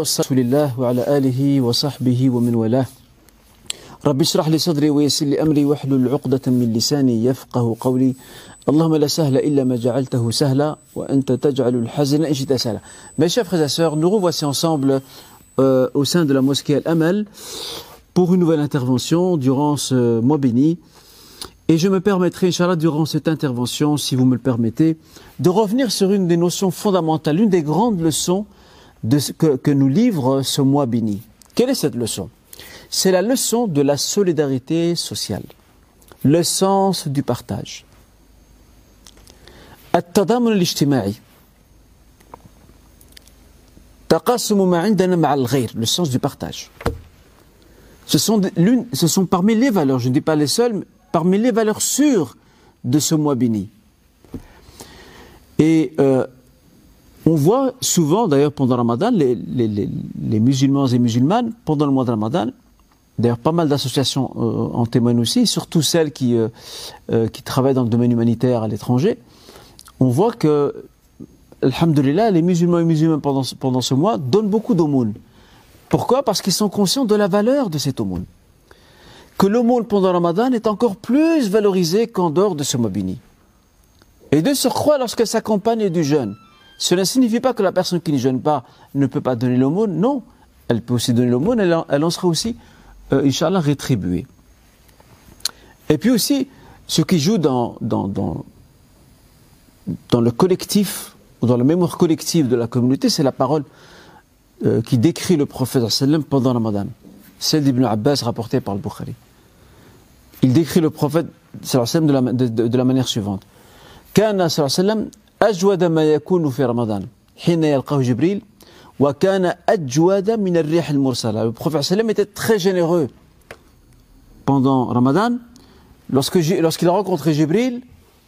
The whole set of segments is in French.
رسول الله وعلى آله وصحبه ومن والاه رب اشرح لي صدري ويسر لي أمري واحلل عقدة من لساني يفقه قولي اللهم لا سهل إلا ما جعلته سهلا وأنت تجعل الحزن إن شئت سهلا Mes chers frères et sœurs, nous revoici ensemble euh, au sein de la mosquée Al-Amal pour une nouvelle intervention durant ce mois béni. Et je me permettrai, Inch'Allah, durant cette intervention, si vous me le permettez, de revenir sur une des notions fondamentales, une des grandes leçons de ce que, que nous livre ce mois béni. Quelle est cette leçon C'est la leçon de la solidarité sociale, le sens du partage. التضامن الاجتماعي تقاسم ما عندنا مع الغير le sens du partage ce sont, des- l'une- ce sont parmi les valeurs, je ne dis pas les seules, mais parmi les valeurs sûres de ce mois béni. Et euh, on voit souvent, d'ailleurs pendant le Ramadan, les, musulmans et musulmanes, pendant le mois de Ramadan, d'ailleurs pas mal d'associations euh, en témoignent aussi, surtout celles qui, euh, euh, qui travaillent dans le domaine humanitaire à l'étranger, on voit que, alhamdulillah, les musulmans et musulmanes pendant, ce- mois donnent beaucoup d'aumônes. Pourquoi? Parce qu'ils sont conscients de la valeur de cette aumône. Que l'aumône pendant le Ramadan est encore plus valorisé qu'en dehors de ce mois béni. Et de surcroît, lorsqu'elle s'accompagne du jeûne, cela ne signifie pas que la personne qui ne jeûne pas ne peut pas donner l'aumône. Non, elle peut aussi donner l'aumône, elle, en- elle en sera aussi, euh, Inch'Allah, rétribuée. Et puis aussi, ce qui joue dans, dans, dans, dans le collectif, ou dans la mémoire collective de la communauté, c'est la parole euh, qui décrit le prophète sallam pendant le Ramadan. Celle d'Ibn Abbas rapportée par le Bukhari. Il décrit le prophète sallam de la, de, de, de la manière suivante. كان صلى الله عليه وسلم أجود ما يكون في رمضان حين يلقاه جبريل وكان أجود من الريح المرسلة Le prophète sallam était très généreux pendant Ramadan lorsque J- lorsqu'il a rencontré Jibril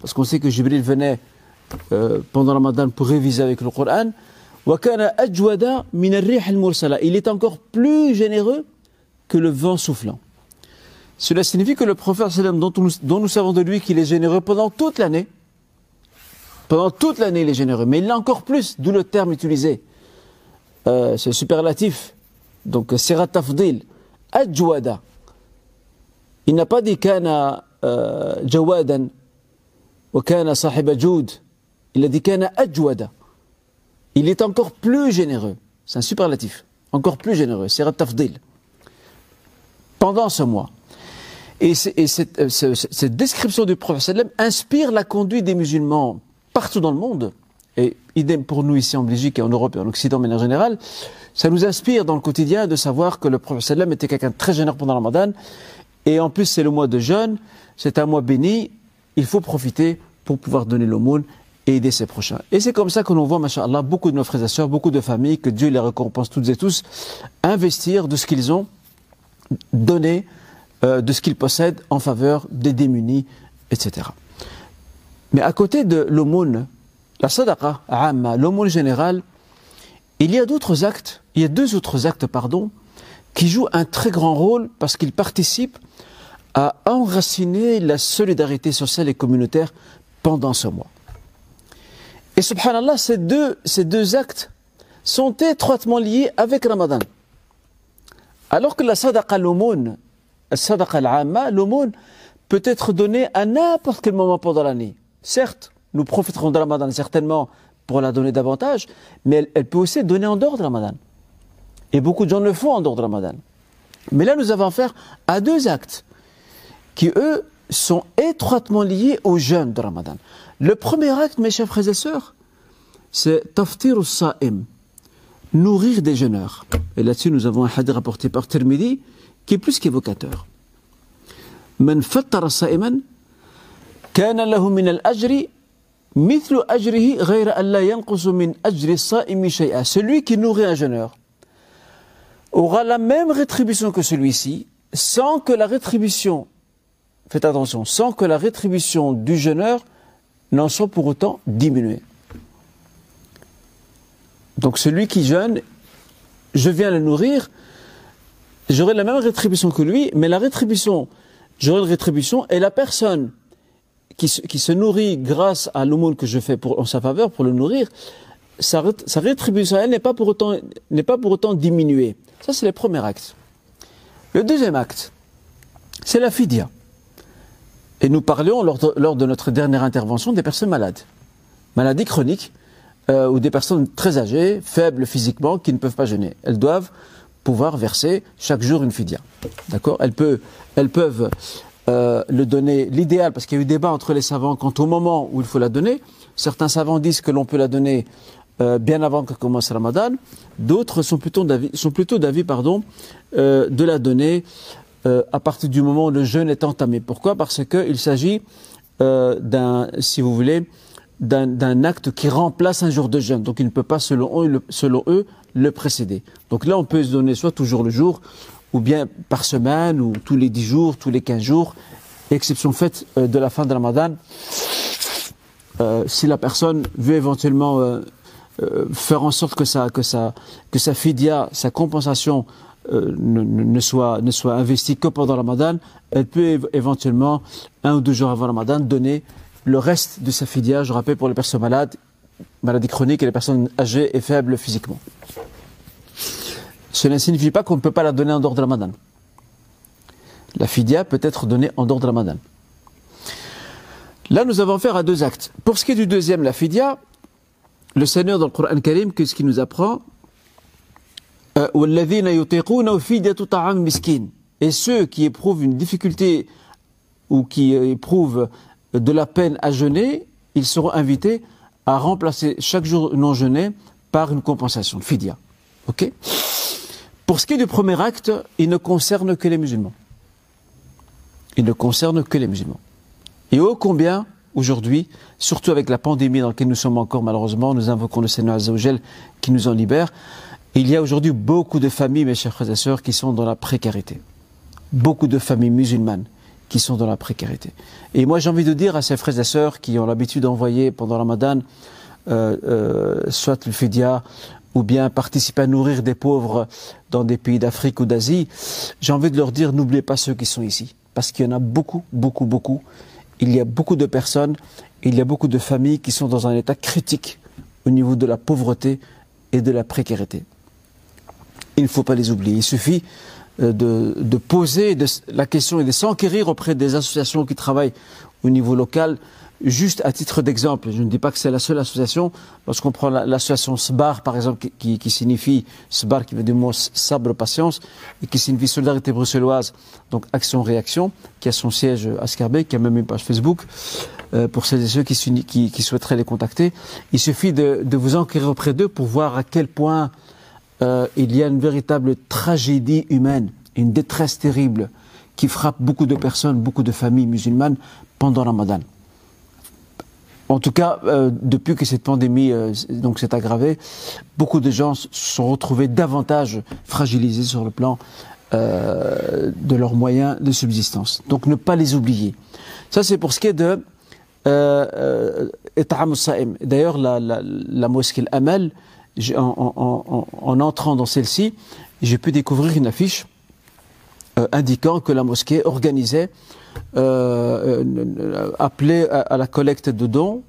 parce qu'on sait que Jibril venait euh, pendant Ramadan pour réviser avec le Coran وكان أجود من الريح المرسلة Il est encore plus généreux que le vent soufflant. Cela signifie que le prophète sallam, dont, nous- dont nous savons de lui qu'il est généreux pendant toute l'année, pendant toute l'année il est généreux, mais il l'est encore plus, d'où le terme utilisé. Euh, c'est superlatif. Donc, sirat tafdil, ajwada. Il n'a pas dit kana euh, jawadan, ou kana sahiba joud. Il a dit kana ajwada. Il est encore plus généreux. C'est un superlatif. Encore plus généreux. Sirat tafdil. Pendant ce mois. Et, cette, euh, ce- ce- cette description du prophète inspire la conduite des musulmans partout dans le monde. Et idem pour nous ici en Belgique et en Europe et en Occident, mais en général, ça nous inspire dans le quotidien de savoir que le prophète était quelqu'un de très généreux pendant le Ramadan. Et en plus, c'est le mois de jeûne, c'est un mois béni. Il faut profiter pour pouvoir donner l'aumône et aider ses prochains. Et c'est comme ça que l'on voit, machallah, beaucoup de nos frères et sœurs, beaucoup de familles, que Dieu les récompense toutes et tous, investir de ce qu'ils ont donner euh, de ce qu'ils possèdent en faveur des démunis, etc. Mais à côté de l'aumône, la sadaqa, l'aumône générale, il y a d'autres actes, il y a deux autres actes, pardon, qui jouent un très grand rôle parce qu'ils participent à enraciner la solidarité sociale et communautaire pendant ce mois. Et subhanallah, ces deux, ces deux actes sont étroitement liés avec Ramadan. Alors que la sadaqa, l'aumône, la sadaqa l'aumône peut être donnée à n'importe quel moment pendant l'année. Certes, nous profiterons de Ramadan certainement pour la donner davantage, mais elle, peut aussi donner en dehors de Ramadan. Et beaucoup de gens le font en dehors de Ramadan. Mais là, nous avons affaire à deux actes qui, eux, sont étroitement liés au jeûne de Ramadan. Le premier acte, mes chers frères et sœurs, c'est taftir saim, nourrir des jeûneurs. Et là-dessus, nous avons un hadith rapporté par Tirmidhi qui est plus qu'évocateur. Man fattara sa'iman كان له من الأجر مثل أجره غير أن لا ينقص من أجر الصائم شيئا. Celui qui nourrit un jeûneur aura la même rétribution que celui-ci sans que la rétribution, faites attention, sans que la rétribution du jeûneur n'en soit pour autant diminuée. Donc celui qui jeûne, je viens le nourrir, j'aurai la même rétribution que lui, mais la rétribution, j'aurai une rétribution, et la personne qui se, nourrit grâce à l'aumône que je fais en sa faveur, pour le nourrir, sa, rétribution elle n'est pas pour autant n'est pas pour autant diminuée. Ça c'est le premier acte. Le deuxième acte, c'est la fidia. Et nous parlions lors de, notre dernière intervention des personnes malades, maladies chroniques euh, ou des personnes très âgées, faibles physiquement, qui ne peuvent pas jeûner. Elles doivent pouvoir verser chaque jour une fidia. D'accord? Elles peuvent euh, le donner, l'idéal, parce qu'il y a eu débat entre les savants quant au moment où il faut la donner. Certains savants disent que l'on peut la donner euh, bien avant que commence Ramadan. D'autres sont plutôt d'avis, euh, de la donner à partir du moment où le jeûne est entamé. Pourquoi? Parce qu'il s'agit d'un, si vous voulez, d'un acte qui remplace un jour de jeûne. Donc il ne peut pas, selon eux, le précéder. Donc là, on peut se donner soit toujours le jour, ou bien par semaine, ou tous les 10 jours, tous les 15 jours, exception faite de la fin de Ramadan. Euh, si la personne veut éventuellement euh, euh, faire en sorte que sa, que sa, que sa fidia, sa compensation ne, soit, ne soit investie que pendant Ramadan, elle peut éventuellement, un ou deux jours avant Ramadan, donner le reste de sa fidia, je rappelle, pour les personnes malades, maladies chroniques et les personnes âgées et faibles physiquement. Cela ne signifie pas qu'on ne peut pas la donner en dehors de Ramadan. La fidia peut être donnée en dehors de Ramadan. Là, nous avons affaire à deux actes. Pour ce qui est du deuxième, la fidia, le Seigneur dans le Coran Karim, qu'est-ce qu'il nous apprend? Euh, Et ceux qui éprouvent une difficulté ou qui éprouvent de la peine à jeûner, ils seront invités à remplacer chaque jour non jeûné par une compensation, fidia. Ok? Pour ce qui est du premier acte, il ne concerne que les musulmans. Il ne concerne que les musulmans. Et ô combien, aujourd'hui, surtout avec la pandémie dans laquelle nous sommes encore malheureusement, nous invoquons le Seigneur Azzawajal qui nous en libère, il y a aujourd'hui beaucoup de familles, mes chers frères et sœurs, qui sont dans la précarité. Beaucoup de familles musulmanes qui sont dans la précarité. Et moi j'ai envie de dire à ces frères et sœurs qui ont l'habitude d'envoyer pendant la Ramadan, euh, euh, soit le Fidia, ou bien participer à nourrir des pauvres dans des pays d'Afrique ou d'Asie, j'ai envie de leur dire n'oubliez pas ceux qui sont ici. Parce qu'il y en a beaucoup, beaucoup, beaucoup il y a beaucoup de personnes, il y a beaucoup de familles qui sont dans un état critique au niveau de la pauvreté et de la précarité. Il ne faut pas les oublier. Il suffit euh, de, poser la question et de s'enquérir auprès des associations qui travaillent au niveau local Juste à titre d'exemple, je ne dis pas que c'est la seule association, lorsqu'on prend l'association SBAR par exemple, qui, qui, signifie, SBAR qui veut dire mot sabre patience, et qui signifie Solidarité bruxelloise, donc Action-Réaction, qui a son siège à Scarbeck, qui a même une page Facebook, euh, pour celles et ceux qui, souhaiteraient les contacter. Il suffit de, vous enquérir auprès d'eux pour voir à quel point euh, il y a une véritable tragédie humaine, une détresse terrible qui frappe beaucoup de personnes, beaucoup de familles musulmanes pendant Ramadan. En tout cas, euh, depuis que cette pandémie euh, donc s'est aggravée, beaucoup de gens se sont retrouvés davantage fragilisés sur le plan euh, de leurs moyens de subsistance. Donc ne pas les oublier. Ça c'est pour ce qui est de D'ailleurs, la, la, la, mosquée Amal, en, en, en, entrant dans celle-ci, j'ai pu découvrir une affiche indiquant que la mosquée organisait euh, euh, appeler à, la collecte de dons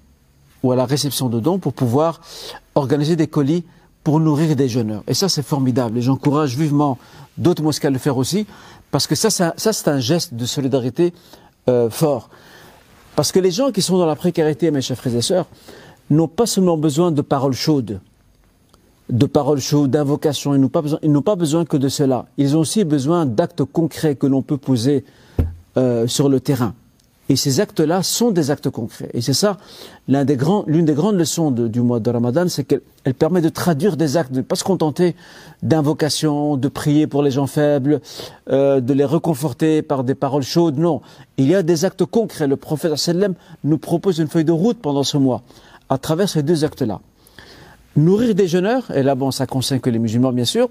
ou à la réception de dons pour pouvoir organiser des colis pour nourrir des jeûneurs. Et ça, c'est formidable. Et j'encourage vivement d'autres mosquées à le faire aussi, parce que ça, c'est un geste de solidarité euh, fort. Parce que les gens qui sont dans la précarité, mes chers frères et sœurs, n'ont pas seulement besoin de paroles chaudes, de paroles chaudes, d'invocations, ils n'ont pas besoin que de cela. Ils ont aussi besoin d'actes concrets que l'on peut poser euh, sur le terrain. Et ces actes-là sont des actes concrets. Et c'est ça, l'une des, des, grandes leçons du mois de Ramadan, c'est qu'elle permet de traduire des actes, de ne pas se contenter d'invocations, de prier pour les gens faibles, euh, de les reconforter par des paroles chaudes. Non, il y a des actes concrets. Le prophète nous propose une feuille de route pendant ce mois, à travers ces deux actes-là. Nourrir des jeûneurs, et là bon, ça concerne que les musulmans bien sûr,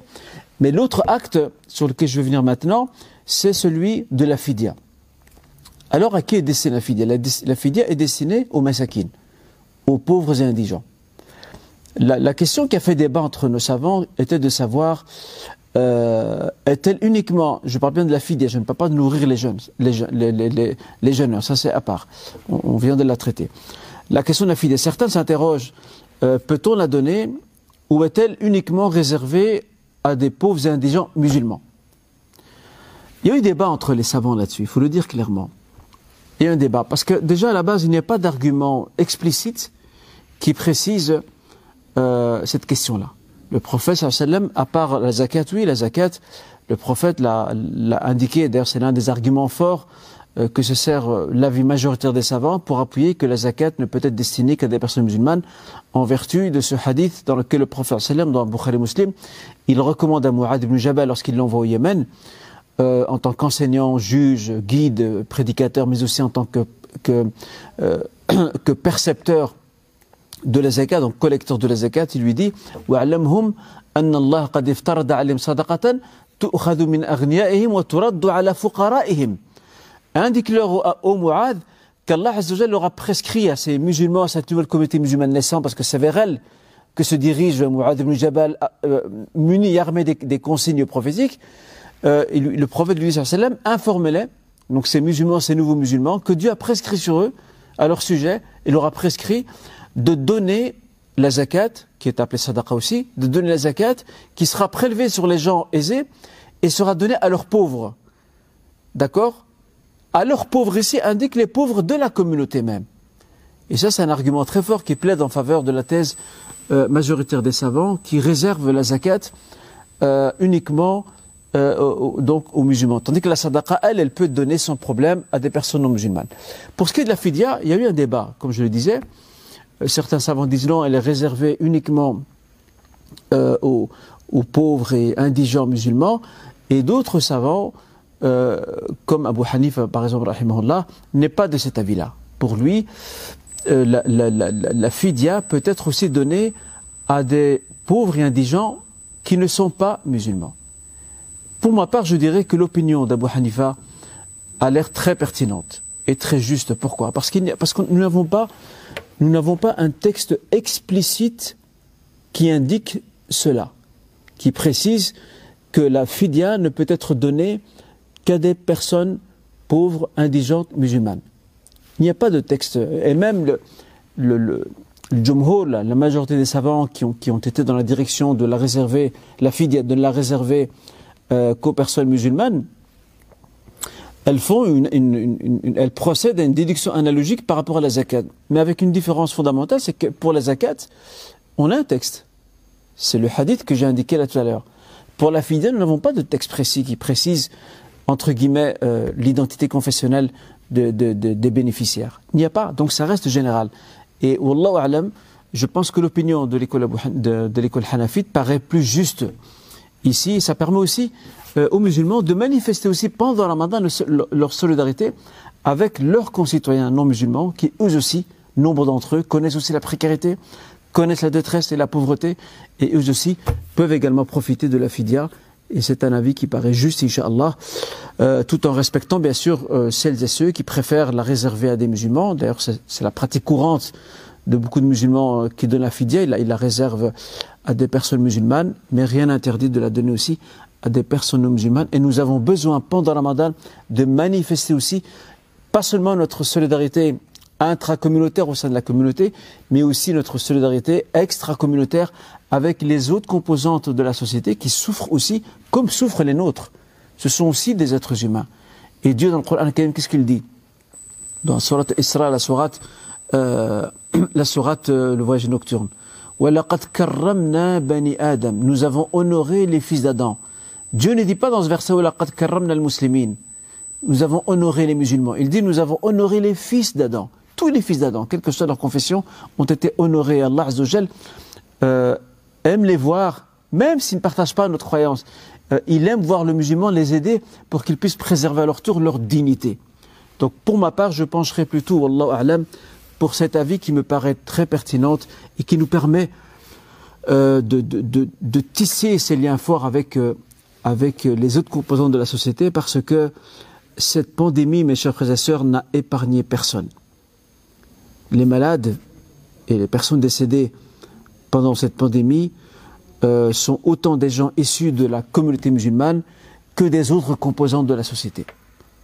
mais l'autre acte sur lequel je vais venir maintenant, c'est celui de la fidia. Alors à qui est destinée la fidia la, fidia est destinée aux massakines, aux pauvres et indigents. La, question qui a fait débat entre nos savants était de savoir euh, est-elle uniquement, je parle bien de la fidia, je ne parle pas de nourrir les jeunes, les, les, jeunes, ça c'est à part, on, vient de la traiter. La question de la fidia, certains s'interrogent, euh, peut-on la donner ou est-elle uniquement réservée à des pauvres et indigents musulmans? Il y a eu débat entre les savants là-dessus, il faut le dire clairement. Il y a un débat, parce que déjà à la base, il n'y a pas d'argument explicite qui précise euh, cette question-là. Le prophète, à part la zakat, oui, la zakat, le prophète l'a indiqué, d'ailleurs c'est l'un des arguments forts euh, que se sert euh, l'avis majoritaire des savants pour appuyer que la zakat ne peut être destinée qu'à des personnes musulmanes en vertu de ce hadith dans lequel le prophète dans Bukhari Muslim, il recommande à Mu'ad ibn Jabal lorsqu'il l'envoie au Yémen, euh, en tant qu'enseignant, juge, guide, prédicateur, mais aussi en tant que, que, euh, que percepteur de la zakat, donc collecteur de la zakat, il lui dit وَعْلَمْهُمْ أَنَّ اللَّهَ قَدْ افترض عَلَيْهِمْ صَدَقَةً تُؤْخَذُ مِنْ أَغْنِيَائِهِمْ وَتُرَدُّ عَلَى فُقَرَائِهِمْ Indique-leur au, au Mu'ad qu'Allah leur a prescrit à ces musulmans, à cette nouvelle communauté musulmane naissante, parce que c'est vers elle que se dirige Mu'ad ibn Jabal, euh, muni et armé des, des consignes prophétiques, euh, le prophète lui sallam informait-les, donc ces musulmans, ces nouveaux musulmans, que Dieu a prescrit sur eux, à leur sujet, il leur a prescrit de donner la zakat, qui est appelée sadaqa aussi, de donner la zakat, qui sera prélevée sur les gens aisés et sera donnée à leurs pauvres. D'accord? À leurs pauvres ici indique les pauvres de la communauté même. Et ça, c'est un argument très fort qui plaide en faveur de la thèse euh, majoritaire des savants qui réserve la zakat euh, uniquement euh, donc aux musulmans. Tandis que la sadaqa, elle, elle peut donner sans problème à des personnes non musulmanes. Pour ce qui est de la fidia, il y a eu un débat, comme je le disais. Euh, certains savants disent non, elle est réservée uniquement euh, aux, pauvres et indigents musulmans. Et d'autres savants, comme Abu Hanifa, par exemple, n'est pas de cet avis-là. Pour lui, la, la, la fidia peut être aussi donnée à des pauvres et indigents qui ne sont pas musulmans. Pour ma part, je dirais que l'opinion d'Abu Hanifa a l'air très pertinente et très juste. Pourquoi? Parce, que nous n'avons pas, un texte explicite qui indique cela, qui précise que la fidia ne peut être donnée qu'à des personnes pauvres, indigentes, musulmanes. Il n'y a pas de texte. Et même le, le, le, la, majorité des savants qui ont, qui ont été dans la direction de la réserver, la fidia, de la réserver euh, qu'aux personnes musulmanes, elles procèdent à une déduction analogique par rapport à la zakat. Mais avec une différence fondamentale, c'est que pour la zakat, on a un texte. C'est le hadith que j'ai indiqué là tout à l'heure. Pour la fidèle, nous n'avons pas de texte précis qui précise, entre guillemets, euh, l'identité confessionnelle de, de, de, des bénéficiaires. Il n'y a pas. Donc ça reste général. Et Wallahu alam, je pense que l'opinion de l'école hanafite paraît plus juste ici, ça permet aussi euh, aux musulmans de manifester aussi pendant le Ramadan leur solidarité avec leurs concitoyens non musulmans qui eux aussi, nombre d'entre eux, connaissent aussi la précarité, connaissent la détresse et la pauvreté et eux aussi peuvent également profiter de la fidia. Et c'est un avis qui paraît juste, Inch'Allah, euh, tout en respectant bien sûr euh, celles et ceux qui préfèrent la réserver à des musulmans. D'ailleurs, c'est la pratique courante de beaucoup de musulmans euh, qui donnent la fidia, il la, réserve à des personnes musulmanes, mais rien n'interdit de la donner aussi à des personnes non musulmanes. Et nous avons besoin, pendant Ramadan, de manifester aussi, pas seulement notre solidarité intracommunautaire au sein de la communauté, mais aussi notre solidarité extracommunautaire avec les autres composantes de la société qui souffrent aussi, comme souffrent les nôtres. Ce sont aussi des êtres humains. Et Dieu dans le Coran, qu'est-ce qu'il dit? Dans la Surat Isra, la Surat euh, la sourate euh, Le voyage nocturne. Nous avons honoré les fils d'Adam. Dieu ne dit pas dans ce verset Nous avons honoré les musulmans. Il dit nous avons honoré les fils d'Adam. Tous les fils d'Adam, quelle que soit leur confession, ont été honorés. Allah euh, aime les voir, même s'ils ne partagent pas notre croyance. Euh, il aime voir le musulman les aider pour qu'ils puissent préserver à leur tour leur dignité. Donc pour ma part, je pencherai plutôt, Wallahu a'lam, pour cet avis qui me paraît très pertinente et qui nous permet euh, de, tisser ces liens forts avec, euh, avec les autres composants de la société parce que cette pandémie, mes chers frères et sœurs, n'a épargné personne. Les malades et les personnes décédées pendant cette pandémie euh, sont autant des gens issus de la communauté musulmane que des autres composantes de la société.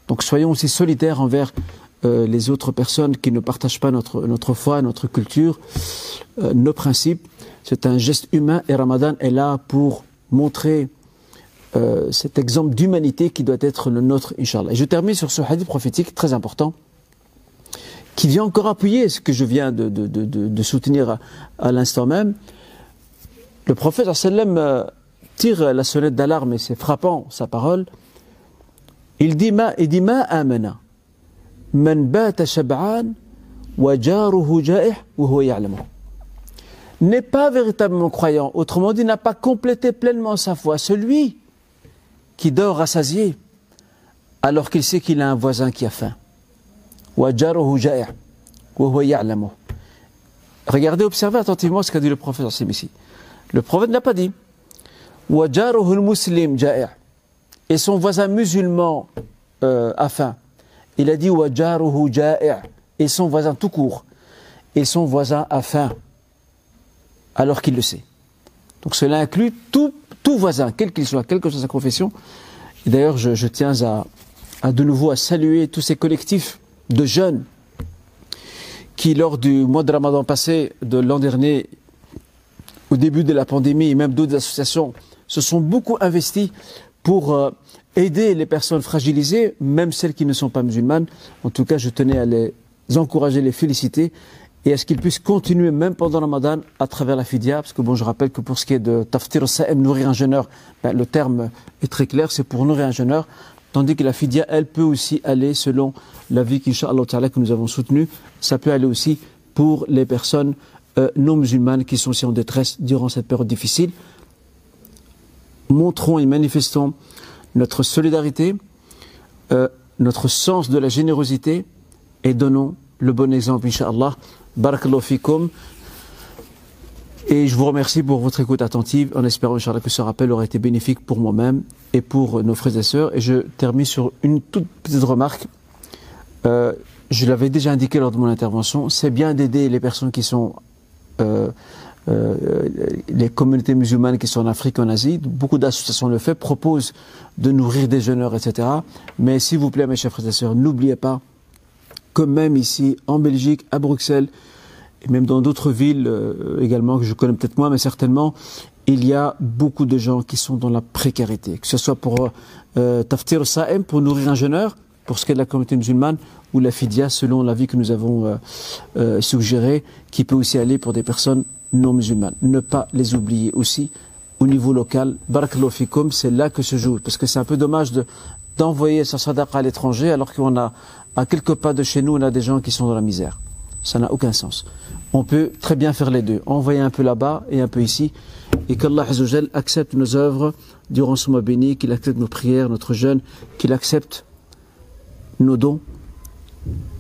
Donc soyons aussi solidaires envers euh, les autres personnes qui ne partagent pas notre, notre foi, notre culture, euh, nos principes. C'est un geste humain et Ramadan est là pour montrer euh, cet exemple d'humanité qui doit être le nôtre, Inch'Allah. Et je termine sur ce hadith prophétique très important qui vient encore appuyer ce que je viens de, de, de, soutenir à, l'instant même. Le prophète sallam tire la sonnette d'alarme et c'est frappant sa parole. Il dit ma, il dit ma amana n'est pas véritablement croyant, autrement dit, n'a pas complété pleinement sa foi. Celui qui dort rassasié alors qu'il sait qu'il a un voisin qui a faim. Regardez, observez attentivement ce qu'a dit le prophète ici. Le prophète n'a pas dit et son voisin musulman euh, a faim. Il a dit et son voisin tout court et son voisin a faim alors qu'il le sait. Donc cela inclut tout, voisin, quel qu'il soit, quelle que soit sa confession. D'ailleurs, je, je, tiens à, à, de nouveau à saluer tous ces collectifs de jeunes qui, lors du mois de Ramadan passé, de l'an dernier, au début de la pandémie, et même d'autres associations, se sont beaucoup investis pour euh, aider les personnes fragilisées, même celles qui ne sont pas musulmanes. En tout cas, je tenais à les encourager, les féliciter et à ce qu'ils puissent continuer même pendant le Ramadan à travers la fidia, parce que bon, je rappelle que pour ce qui est de taftir sa'em, nourrir un jeûneur, ben, le terme est très clair, c'est pour nourrir un jeûneur, tandis que la fidia, elle peut aussi aller selon la vie qu'Inch'Allah que nous avons soutenue, ça peut aller aussi pour les personnes euh, non musulmanes qui sont aussi en détresse durant cette période difficile. Montrons et manifestons notre solidarité, euh, notre sens de la générosité et donnons le bon exemple, Inch'Allah. Barakallahu fikum. Et je vous remercie pour votre écoute attentive, en espérant, Inch'Allah, que ce rappel aura été bénéfique pour moi-même et pour nos frères et sœurs. Et je termine sur une toute petite remarque. Euh, je l'avais déjà indiqué lors de mon intervention, c'est bien d'aider les personnes qui sont euh, euh, les communautés musulmanes qui sont en Afrique, en Asie. Beaucoup d'associations le font, proposent de nourrir des jeûneurs, etc. Mais s'il vous plaît, mes chers frères et sœurs, n'oubliez pas comme même ici en Belgique, à Bruxelles, et même dans d'autres villes euh, également que je connais peut-être moins, mais certainement, il y a beaucoup de gens qui sont dans la précarité, que ce soit pour euh, taftir sa'em, pour nourrir un jeûneur, pour ce qui est de la communauté musulmane, ou la fidia, selon l'avis que nous avons euh, euh, suggéré, qui peut aussi aller pour des personnes non musulmanes. Ne pas les oublier aussi au niveau local. Barakallahu c'est là que se joue, parce que c'est un peu dommage de d'envoyer sa sadaqa à l'étranger alors qu'on a à quelques pas de chez nous, on a des gens qui sont dans la misère. Ça n'a aucun sens. On peut très bien faire les deux, envoyer un peu là-bas et un peu ici, et qu'Allah accepte nos œuvres durant ce mois béni, qu'il accepte nos prières, notre jeûne, qu'il accepte nos dons,